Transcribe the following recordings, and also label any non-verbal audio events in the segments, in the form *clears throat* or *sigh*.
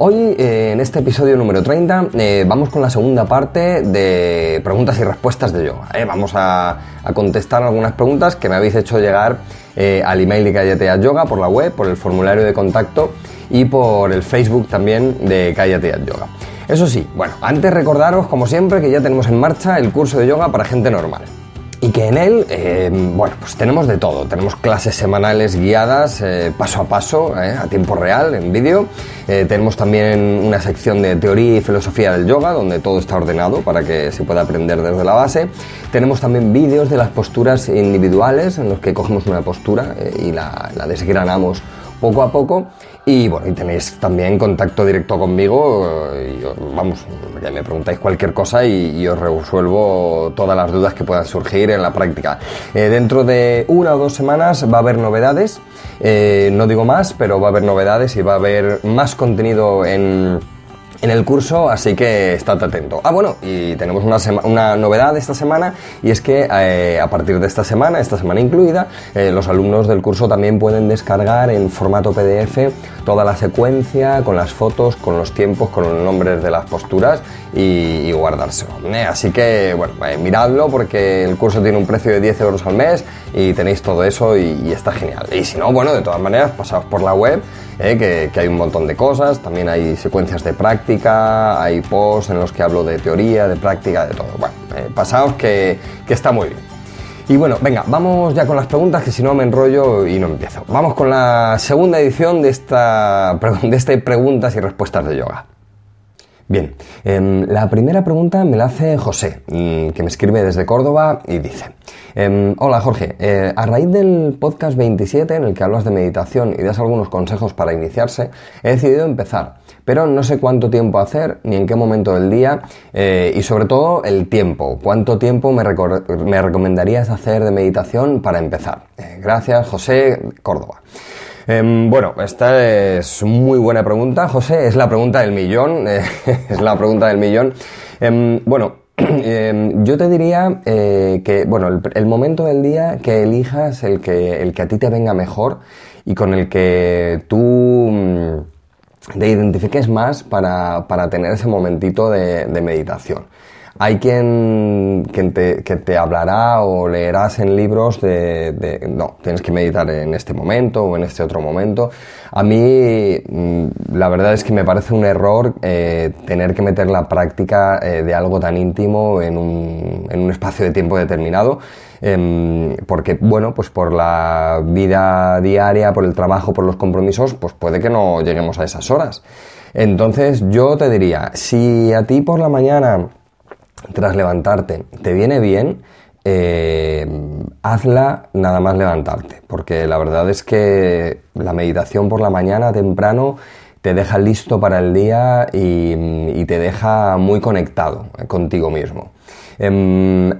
Hoy, eh, en este episodio número 30, eh, vamos con la segunda parte de preguntas y respuestas de yoga. ¿eh? Vamos a, contestar algunas preguntas que me habéis hecho llegar al email de Cállate Yoga por la web, por el formulario de contacto y por el Facebook también de Cállate Yoga. Eso sí, bueno, antes recordaros, como siempre, que ya tenemos en marcha el curso de yoga para gente normal y que en él, eh, bueno, pues tenemos de todo. Tenemos clases semanales guiadas eh, paso a paso, eh, a tiempo real, en vídeo. tenemos también una sección de teoría y filosofía del yoga, donde todo está ordenado para que se pueda aprender desde la base. Tenemos también vídeos de las posturas individuales, en los que cogemos una postura y la, la desgranamos poco a poco. Y bueno, y tenéis también contacto directo conmigo. Y, vamos, ya me preguntáis cualquier cosa y, os resuelvo todas las dudas que puedan surgir en la práctica. Eh, dentro de una o dos semanas va a haber novedades. Eh, no digo más, pero va a haber novedades y va a haber más contenido en en el curso, así que estad atento. Ah, bueno, y tenemos una, una novedad esta semana y es que eh, a partir de esta semana, esta semana incluida, eh, los alumnos del curso también pueden descargar en formato PDF toda la secuencia con las fotos, con los tiempos, con los nombres de las posturas y, guardárselo. Eh, así que, bueno, miradlo porque el curso tiene un precio de 10 euros al mes y tenéis todo eso y, está genial. Y si no, bueno, de todas maneras, pasaos por la web ¿eh? que, hay un montón de cosas, también hay secuencias de práctica, hay posts en los que hablo de teoría, de práctica, de todo. Bueno, eh, pasaos que, que está muy bien. Y bueno, venga, vamos ya con las preguntas, que si no me enrollo y no empiezo. Vamos con la segunda edición de esta *laughs* de este preguntas y respuestas de yoga. Bien, em, la primera pregunta me la hace José, mm, que me escribe desde Córdoba y dice, em, hola Jorge, eh, a raíz del podcast 27 en el que hablas de meditación y das algunos consejos para iniciarse, he decidido empezar, pero no sé cuánto tiempo hacer ni en qué momento del día eh, y sobre todo el tiempo, cuánto tiempo me, me recomendarías hacer de meditación para empezar. Eh, gracias José, Córdoba. Em, bueno, esta es muy buena pregunta, José. Es la pregunta del millón. *laughs* Eh, es la pregunta del millón. Em, bueno, *clears throat* em, yo te diría eh, que, bueno, el, momento del día que elijas el que, el que a ti te venga mejor y con el que tú mm, te identifiques más para, tener ese momentito de meditación. Hay quien, te, que te hablará o leerás en libros de, no, tienes que meditar en este momento o en este otro momento. A mí, mm, la verdad es que me parece un error eh, tener que meter la práctica eh, de algo tan íntimo en un, en un espacio de tiempo determinado. Em, porque, bueno, pues por la vida diaria, por el trabajo, por los compromisos, pues puede que no lleguemos a esas horas. Entonces, yo te diría, si a ti por la mañana tras levantarte te viene bien, eh, hazla nada más levantarte, porque la verdad es que la meditación por la mañana temprano te deja listo para el día y, te deja muy conectado contigo mismo. Em,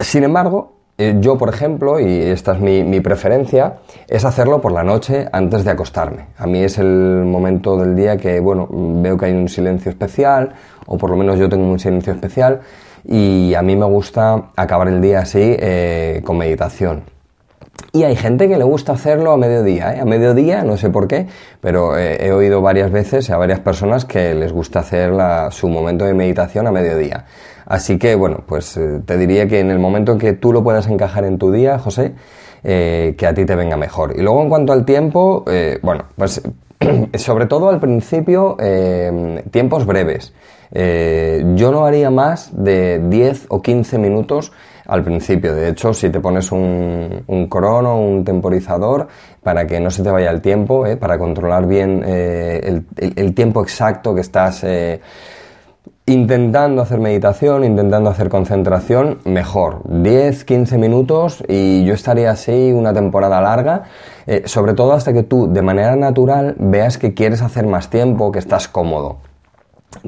sin embargo, yo, por ejemplo, y esta es mi, mi, preferencia, es hacerlo por la noche antes de acostarme. A mí es el momento del día que, bueno, veo que hay un silencio especial, o por lo menos yo tengo un silencio especial, y a mí me gusta acabar el día así eh, con meditación. Y hay gente que le gusta hacerlo a mediodía, ¿eh? a mediodía, no sé por qué, pero eh, he oído varias veces a varias personas que les gusta hacer su momento de meditación a mediodía. Así que, bueno, pues eh, te diría que en el momento en que tú lo puedas encajar en tu día, José, que a ti te venga mejor. Y luego en cuanto al tiempo, bueno, pues *clears throat* sobre todo al principio, tiempos breves. yo no haría más de 10 o 15 minutos al principio. De hecho, si te pones un, un crono, un temporizador, para que no se te vaya el tiempo, para controlar bien el, el, tiempo exacto que estás intentando hacer meditación, intentando hacer concentración, mejor. 10, 15 minutos y yo estaría así una temporada larga, eh, sobre todo hasta que tú de manera natural veas que quieres hacer más tiempo, que estás cómodo.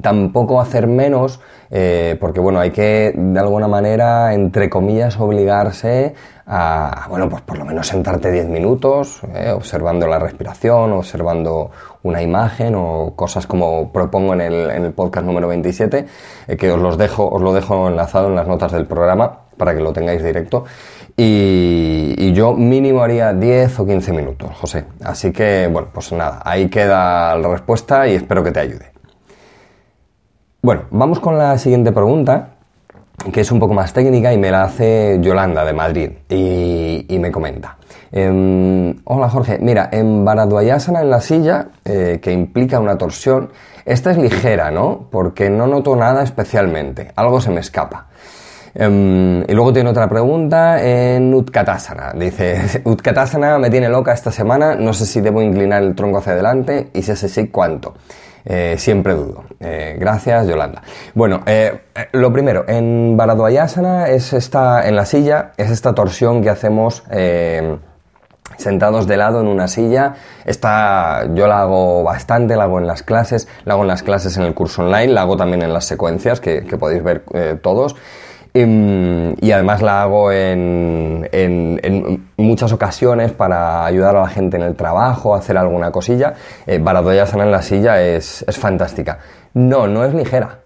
Tampoco hacer menos, eh, porque bueno, hay que de alguna manera, entre comillas, obligarse a, bueno, pues por lo menos sentarte 10 minutos, eh, observando la respiración, observando una imagen o cosas como propongo en el, en el podcast número 27, eh, que os los dejo, os lo dejo enlazado en las notas del programa para que lo tengáis directo. Y, y, yo mínimo haría 10 o 15 minutos, José. Así que, bueno, pues nada, ahí queda la respuesta y espero que te ayude. Bueno, vamos con la siguiente pregunta, que es un poco más técnica y me la hace Yolanda de Madrid y, me comenta. Em, hola Jorge, mira, en Bharadwayasana en la silla, eh, que implica una torsión, esta es ligera, ¿no? Porque no noto nada especialmente, algo se me escapa. Em, y luego tiene otra pregunta en Utkatasana. Dice, *laughs* Utkatasana me tiene loca esta semana, no sé si debo inclinar el tronco hacia adelante y si es así, ¿cuánto? Eh, siempre dudo. Eh, gracias, Yolanda. Bueno, eh, lo primero, en Bharadwayasana es esta, en la silla, es esta torsión que hacemos sentados de lado en una silla. Esta yo la hago bastante, la hago en las clases, la hago en las clases en el curso online, la hago también en las secuencias que, que podéis ver todos. Em, y, además la hago en, en, muchas ocasiones para ayudar a la gente en el trabajo, hacer alguna cosilla. Eh, Sana en la silla es, es, fantástica. No, no es ligera.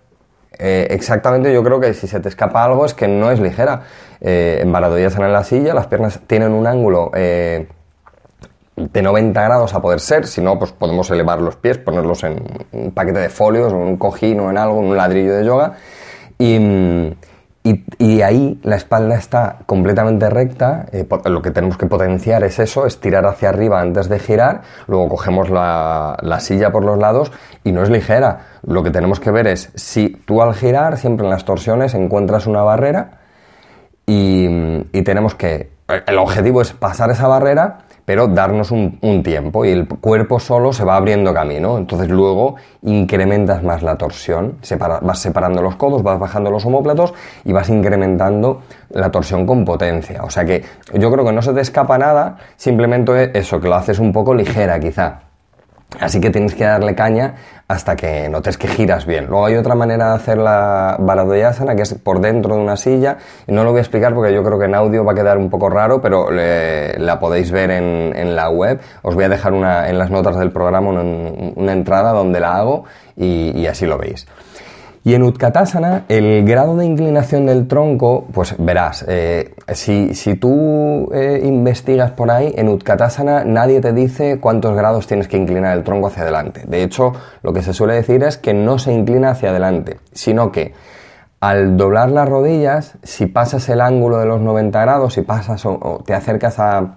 Eh, exactamente, yo creo que si se te escapa algo es que no es ligera. Eh, en Sana en la silla las piernas tienen un ángulo eh, de 90 grados a poder ser, si no, pues podemos elevar los pies, ponerlos en un paquete de folios, o un cojín o en algo, en un ladrillo de yoga. Y, y, ahí la espalda está completamente recta, eh, lo que tenemos que potenciar es eso, es tirar hacia arriba antes de girar, luego cogemos la, silla por los lados y no es ligera. Lo que tenemos que ver es si tú al girar, siempre en las torsiones, encuentras una barrera y tenemos que... El objetivo es pasar esa barrera pero darnos un, tiempo y el cuerpo solo se va abriendo camino. Entonces luego incrementas más la torsión, vas separando los codos, vas bajando los homóplatos y vas incrementando la torsión con potencia. O sea que yo creo que no se te escapa nada, simplemente eso, que lo haces un poco ligera quizá. Así que tienes que darle caña hasta que notes que giras bien. Luego hay otra manera de hacer la Baladoyasana, que es por dentro de una silla. No lo voy a explicar porque yo creo que en audio va a quedar un poco raro, pero la podéis ver en, la web. Os voy a dejar una, en las notas del programa una, entrada donde la hago y así lo veis. Y en Utkatasana, el grado de inclinación del tronco, pues verás, eh, si, si, tú eh, investigas por ahí, en Utkatasana nadie te dice cuántos grados tienes que inclinar el tronco hacia adelante. De hecho, lo que se suele decir es que no se inclina hacia adelante, sino que al doblar las rodillas, si pasas el ángulo de los 90 grados, si pasas o, te acercas a,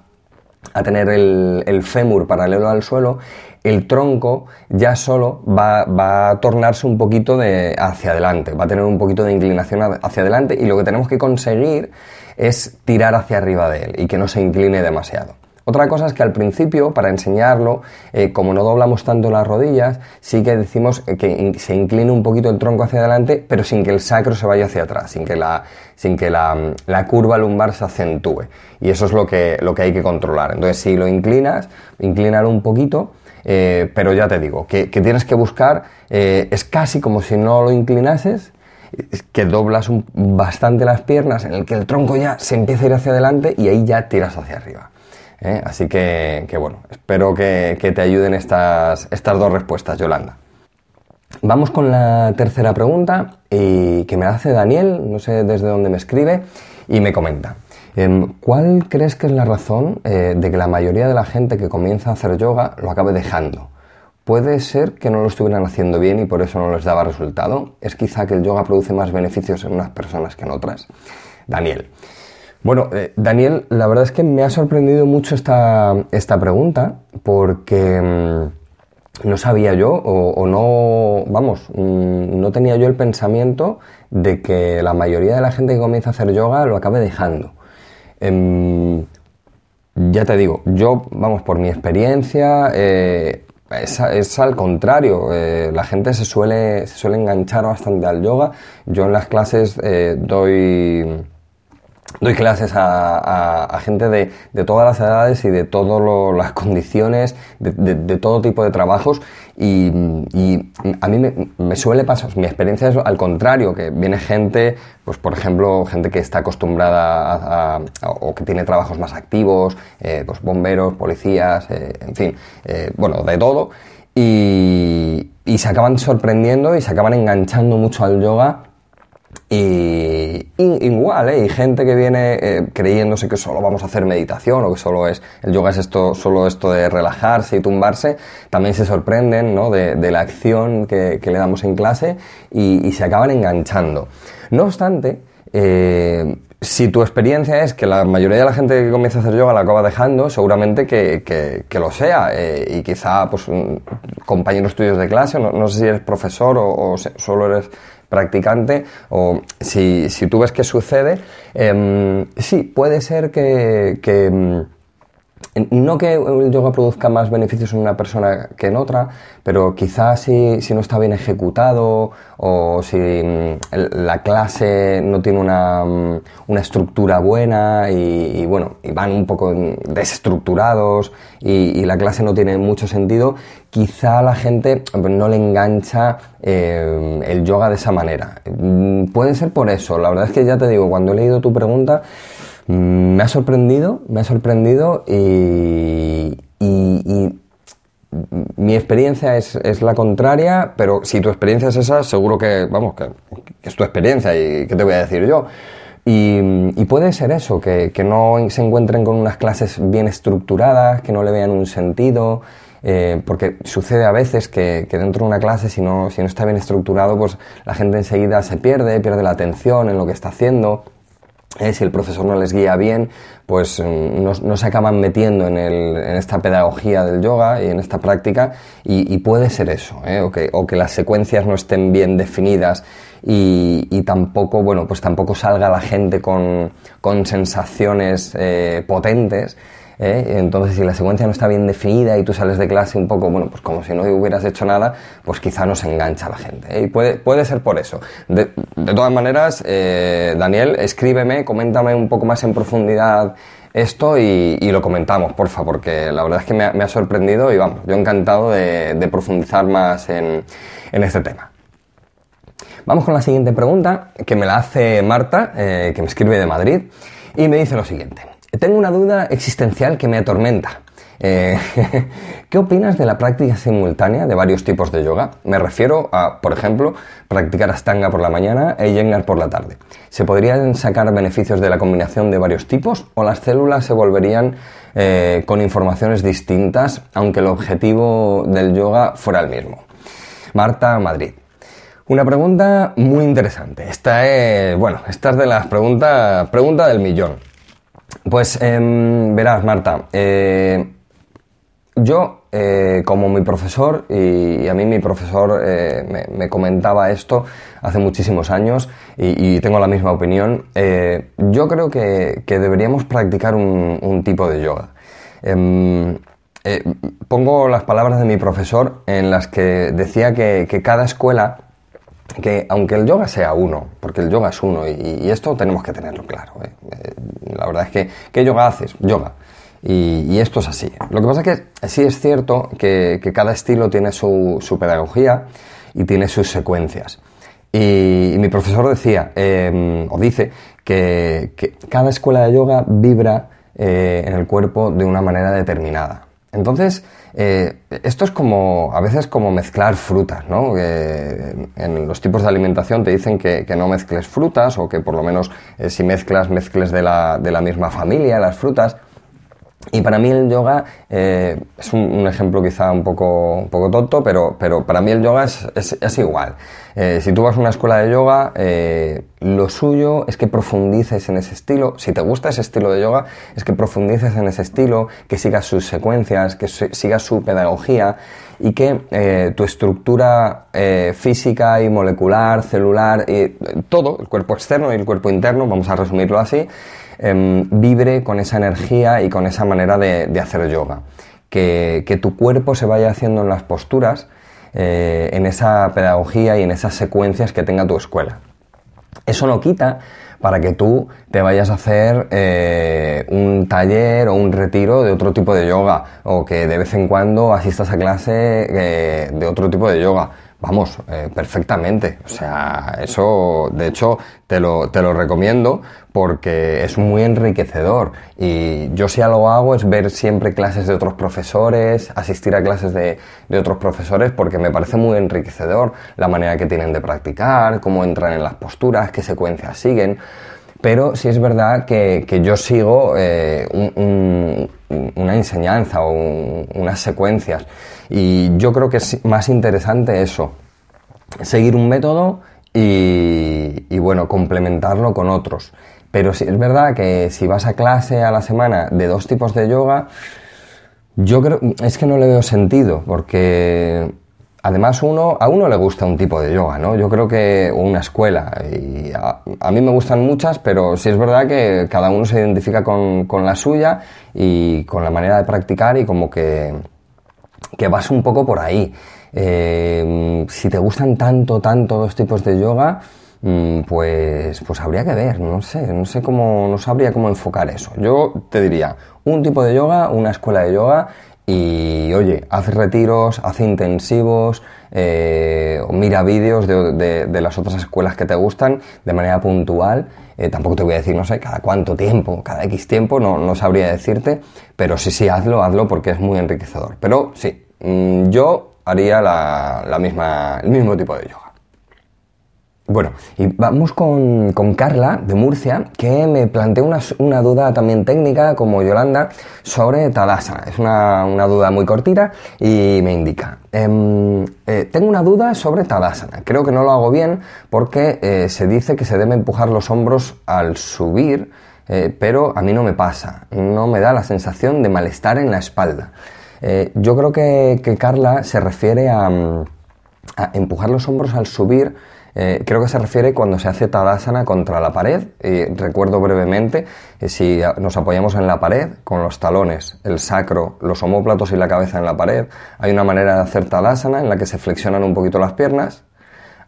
a tener el, el, fémur paralelo al suelo, el tronco ya solo va, a tornarse un poquito de hacia adelante, va a tener un poquito de inclinación hacia adelante y lo que tenemos que conseguir es tirar hacia arriba de él y que no se incline demasiado. Otra cosa es que al principio, para enseñarlo, eh, como no doblamos tanto las rodillas, sí que decimos que se incline un poquito el tronco hacia adelante, pero sin que el sacro se vaya hacia atrás, sin que la, sin que la, curva lumbar se acentúe. Y eso es lo que, lo que hay que controlar. Entonces, si lo inclinas, inclínalo un poquito, eh, pero ya te digo, que, tienes que buscar, eh, es casi como si no lo inclinases, que doblas bastante las piernas, en el que el tronco ya se empieza a ir hacia adelante y ahí ya tiras hacia arriba. ¿eh? Así que, bueno, espero que, te ayuden estas, estas dos respuestas, Yolanda. Vamos con la tercera pregunta y que me hace Daniel, no sé desde dónde me escribe, y me comenta. Em, ¿Cuál crees que es la razón eh, de que la mayoría de la gente que comienza a hacer yoga lo acabe dejando? ¿Puede ser que no lo estuvieran haciendo bien y por eso no les daba resultado? ¿Es quizá que el yoga produce más beneficios en unas personas que en otras? Daniel. Bueno, eh, Daniel, la verdad es que me ha sorprendido mucho esta, esta pregunta porque mm, no sabía yo o, no, vamos, mm, no tenía yo el pensamiento de que la mayoría de la gente que comienza a hacer yoga lo acabe dejando. Em, ya te digo, yo, vamos, por mi experiencia, eh, es, al contrario. Eh, la gente se suele, se suele enganchar bastante al yoga. Yo en las clases eh, doy doy clases a, gente de, todas las edades y de todas las condiciones, de, todo tipo de trabajos y, a mí me, suele pasar, mi experiencia es al contrario, que viene gente, pues por ejemplo, gente que está acostumbrada a, o que tiene trabajos más activos, eh, pues bomberos, policías, eh, en fin, eh, bueno, de todo. Y se acaban sorprendiendo y se acaban enganchando mucho al yoga y, igual, ¿eh? hay gente que viene eh, creyéndose que solo vamos a hacer meditación o que solo es, el yoga es esto, solo esto de relajarse y tumbarse, también se sorprenden ¿no? de, la acción que, le damos en clase y, se acaban enganchando. No obstante, eh, si tu experiencia es que la mayoría de la gente que comienza a hacer yoga la acaba dejando, seguramente que, lo sea. y quizá, pues, compañeros tuyos de clase, no, sé si eres profesor o, o solo eres practicante o si, si tú ves que sucede, eh, sí, puede ser que, que em, no que el yoga produzca más beneficios en una persona que en otra, pero quizás si, si no está bien ejecutado o si mm, la clase no tiene una, mm, una estructura buena y, bueno, y van un poco desestructurados y, la clase no tiene mucho sentido, quizá a la gente no le engancha eh, el yoga de esa manera. Mm, puede ser por eso, la verdad es que ya te digo, cuando he leído tu pregunta, me ha sorprendido, me ha sorprendido y, mi experiencia es, la contraria, pero si tu experiencia es esa, seguro que, vamos, que, es tu experiencia y qué te voy a decir yo. Y, puede ser eso, que, no se encuentren con unas clases bien estructuradas, que no le vean un sentido, eh, porque sucede a veces que, dentro de una clase, si no, si no está bien estructurado, pues la gente enseguida se pierde, pierde la atención en lo que está haciendo. Eh, si el profesor no les guía bien, pues mm, no, se acaban metiendo en, esta pedagogía del yoga y en esta práctica y, puede ser eso, ¿eh? o, que, las secuencias no estén bien definidas y, tampoco, bueno, pues tampoco salga la gente con, sensaciones eh, potentes ¿eh? Entonces, si la secuencia no está bien definida y tú sales de clase un poco, bueno, pues como si no hubieras hecho nada, pues quizá no se engancha la gente. ¿eh? Y puede, puede ser por eso. De, todas maneras, eh, Daniel, escríbeme, coméntame un poco más en profundidad esto y, lo comentamos, porfa, porque la verdad es que me ha, sorprendido y vamos, yo encantado de, profundizar más en, en, este tema. Vamos con la siguiente pregunta, que me la hace Marta, que me escribe de Madrid, y me dice lo siguiente. Tengo una duda existencial que me atormenta. Eh, *laughs* ¿Qué opinas de la práctica simultánea de varios tipos de yoga? Me refiero a, por ejemplo, practicar Astanga por la mañana e Iyengar por la tarde. ¿Se podrían sacar beneficios de la combinación de varios tipos o las células se volverían eh, con informaciones distintas aunque el objetivo del yoga fuera el mismo? Marta, Madrid. Una pregunta muy interesante. Esta es, bueno, esta es de las preguntas, pregunta del millón. Pues em, verás, Marta, eh, yo eh, como mi profesor, y, a mí mi profesor eh, me, comentaba esto hace muchísimos años y, tengo la misma opinión, yo creo que, deberíamos practicar un, tipo de yoga. Em, pongo las palabras de mi profesor en las que decía que cada escuela que aunque el yoga sea uno, porque el yoga es uno, y, esto tenemos que tenerlo claro, ¿eh? Eh, la verdad es que, ¿qué yoga haces? Yoga. Y, esto es así. Lo que pasa es que sí es cierto que, cada estilo tiene su, pedagogía y tiene sus secuencias. Y, mi profesor decía, em, o dice, que, cada escuela de yoga vibra eh, en el cuerpo de una manera determinada. Entonces, eh, esto es como, a veces como mezclar frutas, ¿no? en los tipos de alimentación te dicen que, no mezcles frutas o que por lo menos eh, si mezclas, mezcles de la, de la misma familia las frutas. Y para mí el yoga eh, es un, ejemplo quizá un poco, un poco tonto, pero, pero para mí el yoga es, es, igual. Eh, si tú vas a una escuela de yoga, eh, lo suyo es que profundices en ese estilo. Si te gusta ese estilo de yoga, es que profundices en ese estilo, que sigas sus secuencias, que sigas su pedagogía y que tu estructura física y molecular, celular, y todo, el cuerpo externo y el cuerpo interno, vamos a resumirlo así, Em, vibre con esa energía y con esa manera de, hacer yoga. Que, tu cuerpo se vaya haciendo en las posturas, eh, en esa pedagogía y en esas secuencias que tenga tu escuela. Eso no quita para que tú te vayas a hacer eh, un taller o un retiro de otro tipo de yoga o que de vez en cuando asistas a clase eh, de otro tipo de yoga. Vamos, eh, perfectamente. O sea, eso, de hecho, te lo, te lo recomiendo porque es muy enriquecedor. Y yo si algo hago es ver siempre clases de otros profesores, asistir a clases de, de otros profesores porque me parece muy enriquecedor la manera que tienen de practicar, cómo entran en las posturas, qué secuencias siguen. Pero sí es verdad que, que yo sigo eh, un, una enseñanza o unas secuencias. Y yo creo que es más interesante eso, seguir un método y, bueno, complementarlo con otros. Pero sí es verdad que si vas a clase a la semana de dos tipos de yoga, yo creo, es que no le veo sentido, porque además uno, a uno le gusta un tipo de yoga, ¿no? Yo creo que una escuela, y a, mí me gustan muchas, pero sí es verdad que cada uno se identifica con, la suya y con la manera de practicar y como que, que vas un poco por ahí. Eh, si te gustan tanto, tanto dos tipos de yoga, mm, pues, pues habría que ver, no sé, no sé cómo, no sabría cómo enfocar eso. Yo te diría, un tipo de yoga, una escuela de yoga y oye, haz retiros, haz intensivos, eh, mira vídeos de, las otras escuelas que te gustan de manera puntual. Eh, tampoco te voy a decir, no sé, cada cuánto tiempo, cada X tiempo, no, no sabría decirte, pero sí, sí, hazlo, hazlo porque es muy enriquecedor. Pero sí, mm, yo haría la, la misma, el mismo tipo de yoga. Bueno, y vamos con, Carla de Murcia, que me planteó una, duda también técnica, como Yolanda, sobre Tadasana. Es una, duda muy cortita y me indica. Em, eh, tengo una duda sobre Tadasana. Creo que no lo hago bien porque eh, se dice que se debe empujar los hombros al subir, eh, pero a mí no me pasa. No me da la sensación de malestar en la espalda. yo creo que, Carla se refiere a empujar los hombros al subir eh, creo que se refiere cuando se hace Tadasana contra la pared. Recuerdo brevemente, eh, si nos apoyamos en la pared, con los talones, el sacro, los homóplatos y la cabeza en la pared, hay una manera de hacer Tadasana en la que se flexionan un poquito las piernas,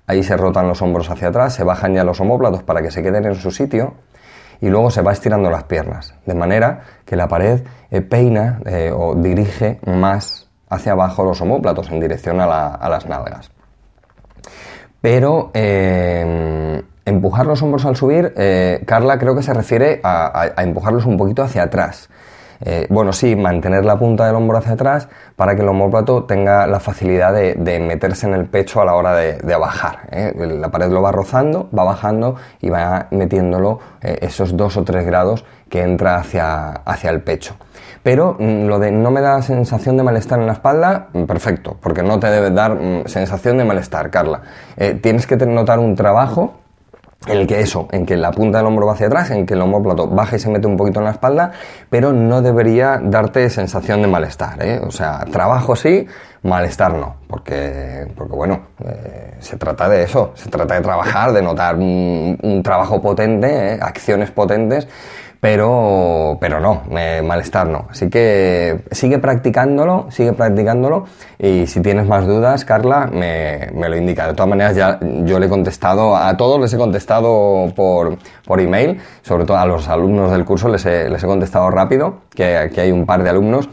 ahí se rotan los hombros hacia atrás, se bajan ya los homóplatos para que se queden en su sitio y luego se va estirando las piernas, de manera que la pared eh, peina o dirige más hacia abajo los homóplatos en dirección a las nalgas. Pero eh, empujar los hombros al subir, eh, Carla creo que se refiere a, empujarlos un poquito hacia atrás. Eh, bueno, sí, mantener la punta del hombro hacia atrás para que el homóplato tenga la facilidad de, meterse en el pecho a la hora de, bajar. La pared lo va rozando, va bajando y va metiéndolo esos dos o tres grados que entra hacia, hacia el pecho. Pero mm, lo de no me da sensación de malestar en la espalda, mm, perfecto, porque no te debe dar mm, sensación de malestar, Carla. Eh, tienes que notar un trabajo en el que eso, en que la punta del hombro va hacia atrás, en que el homóplato baja y se mete un poquito en la espalda, pero no debería darte sensación de malestar. ¿eh? O sea, trabajo sí, malestar no, porque, porque bueno, eh, se trata de eso, se trata de trabajar, de notar un, trabajo potente, acciones potentes pero, pero no, malestar no. Así que sigue practicándolo, sigue practicándolo y si tienes más dudas, Carla, me, lo indica. De todas maneras, ya yo le he contestado, a todos les he contestado por, por email, sobre todo a los alumnos del curso les he, les he contestado rápido, que aquí hay un par de alumnos,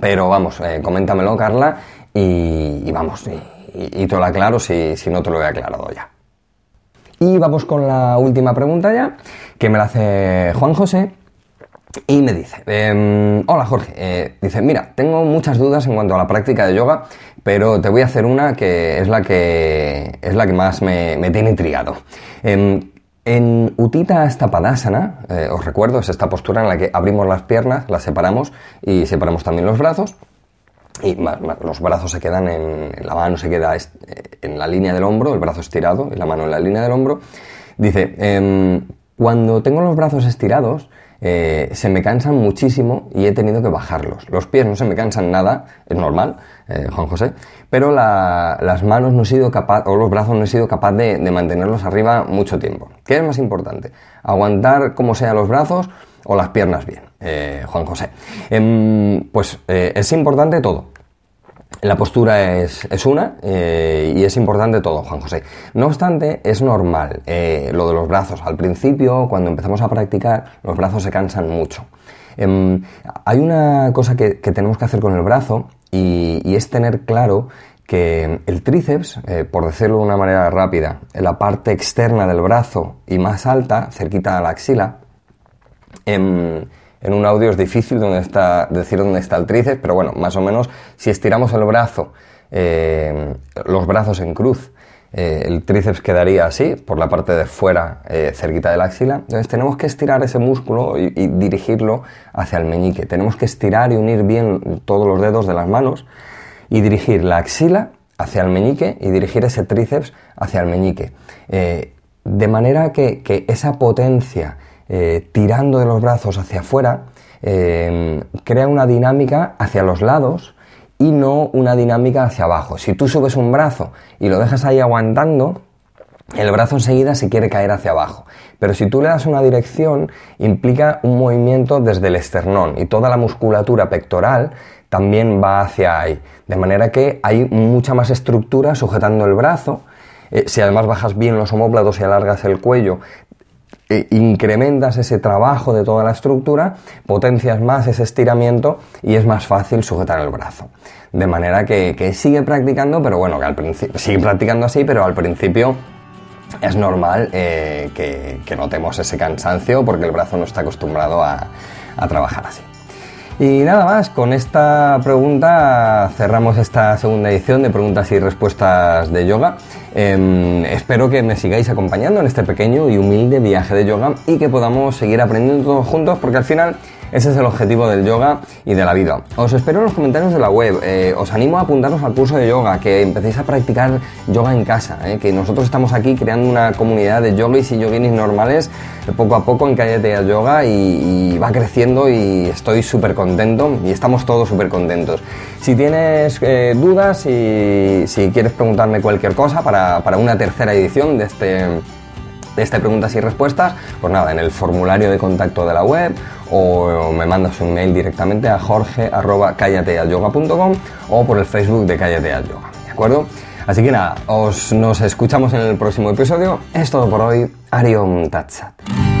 pero vamos, eh, coméntamelo, Carla, y, vamos, y, y, te lo aclaro si, si no te lo he aclarado ya. Y vamos con la última pregunta ya, que me la hace Juan José. Y me dice, em, hola Jorge, eh, dice, mira, tengo muchas dudas en cuanto a la práctica de yoga, pero te voy a hacer una que es la que, es la que más me, tiene intrigado. Em, en Utita Stapadasana, eh, os recuerdo, es esta postura en la que abrimos las piernas, las separamos y separamos también los brazos y los brazos se quedan en, la mano se queda en la línea del hombro, el brazo estirado y la mano en la línea del hombro. Dice, em, cuando tengo los brazos estirados, eh, se me cansan muchísimo y he tenido que bajarlos. Los pies no se me cansan nada, es normal, eh, Juan José, pero las manos no he sido capaz, o los brazos no he sido capaz de, de mantenerlos arriba mucho tiempo. ¿Qué es más importante? ¿Aguantar como sea los brazos o las piernas bien? Eh, Juan José. Em, pues eh, es importante todo. La postura es, una eh, y es importante todo, Juan José. No obstante, es normal eh, lo de los brazos. Al principio, cuando empezamos a practicar, los brazos se cansan mucho. Em, hay una cosa que, tenemos que hacer con el brazo y, es tener claro que el tríceps, eh, por decirlo de una manera rápida, la parte externa del brazo y más alta, cerquita a la axila, em, en un audio es difícil decir dónde está el tríceps, pero bueno, más o menos si estiramos el brazo, eh, los brazos en cruz, eh, el tríceps quedaría así, por la parte de fuera, eh, cerquita de la axila. Entonces tenemos que estirar ese músculo y, dirigirlo hacia el meñique. Tenemos que estirar y unir bien todos los dedos de las manos y dirigir la axila hacia el meñique y dirigir ese tríceps hacia el meñique. de manera que, que esa potencia eh, tirando de los brazos hacia afuera, eh, crea una dinámica hacia los lados y no una dinámica hacia abajo. Si tú subes un brazo y lo dejas ahí aguantando, el brazo enseguida se quiere caer hacia abajo. Pero si tú le das una dirección, implica un movimiento desde el esternón y toda la musculatura pectoral también va hacia ahí. De manera que hay mucha más estructura sujetando el brazo. Eh, si además bajas bien los homóplatos y alargas el cuello, e incrementas ese trabajo de toda la estructura, potencias más ese estiramiento y es más fácil sujetar el brazo. De manera que, sigue practicando, pero bueno, que al principio, sigue practicando así, pero al principio es normal eh, que, notemos ese cansancio porque el brazo no está acostumbrado a trabajar así. Y nada más, con esta pregunta cerramos esta segunda edición de preguntas y respuestas de yoga. Em, espero que me sigáis acompañando en este pequeño y humilde viaje de yoga y que podamos seguir aprendiendo todos juntos porque al final ese es el objetivo del yoga y de la vida. Os espero en los comentarios de la web. Eh, os animo a apuntaros al curso de yoga, que empecéis a practicar yoga en casa. Eh, que nosotros estamos aquí creando una comunidad de yogis y yoginis normales eh, poco a poco en Cállate a Yoga y, va creciendo y estoy súper contento y estamos todos súper contentos. Si tienes dudas y si quieres preguntarme cualquier cosa para, para una tercera edición de este de este preguntas y respuestas, pues nada, en el formulario de contacto de la web o me mandas un mail directamente a jorge o por el Facebook de Cállate al Yoga, ¿de acuerdo? Así que nada, os, nos escuchamos en el próximo episodio. Es todo por hoy. Ariom Tatsat.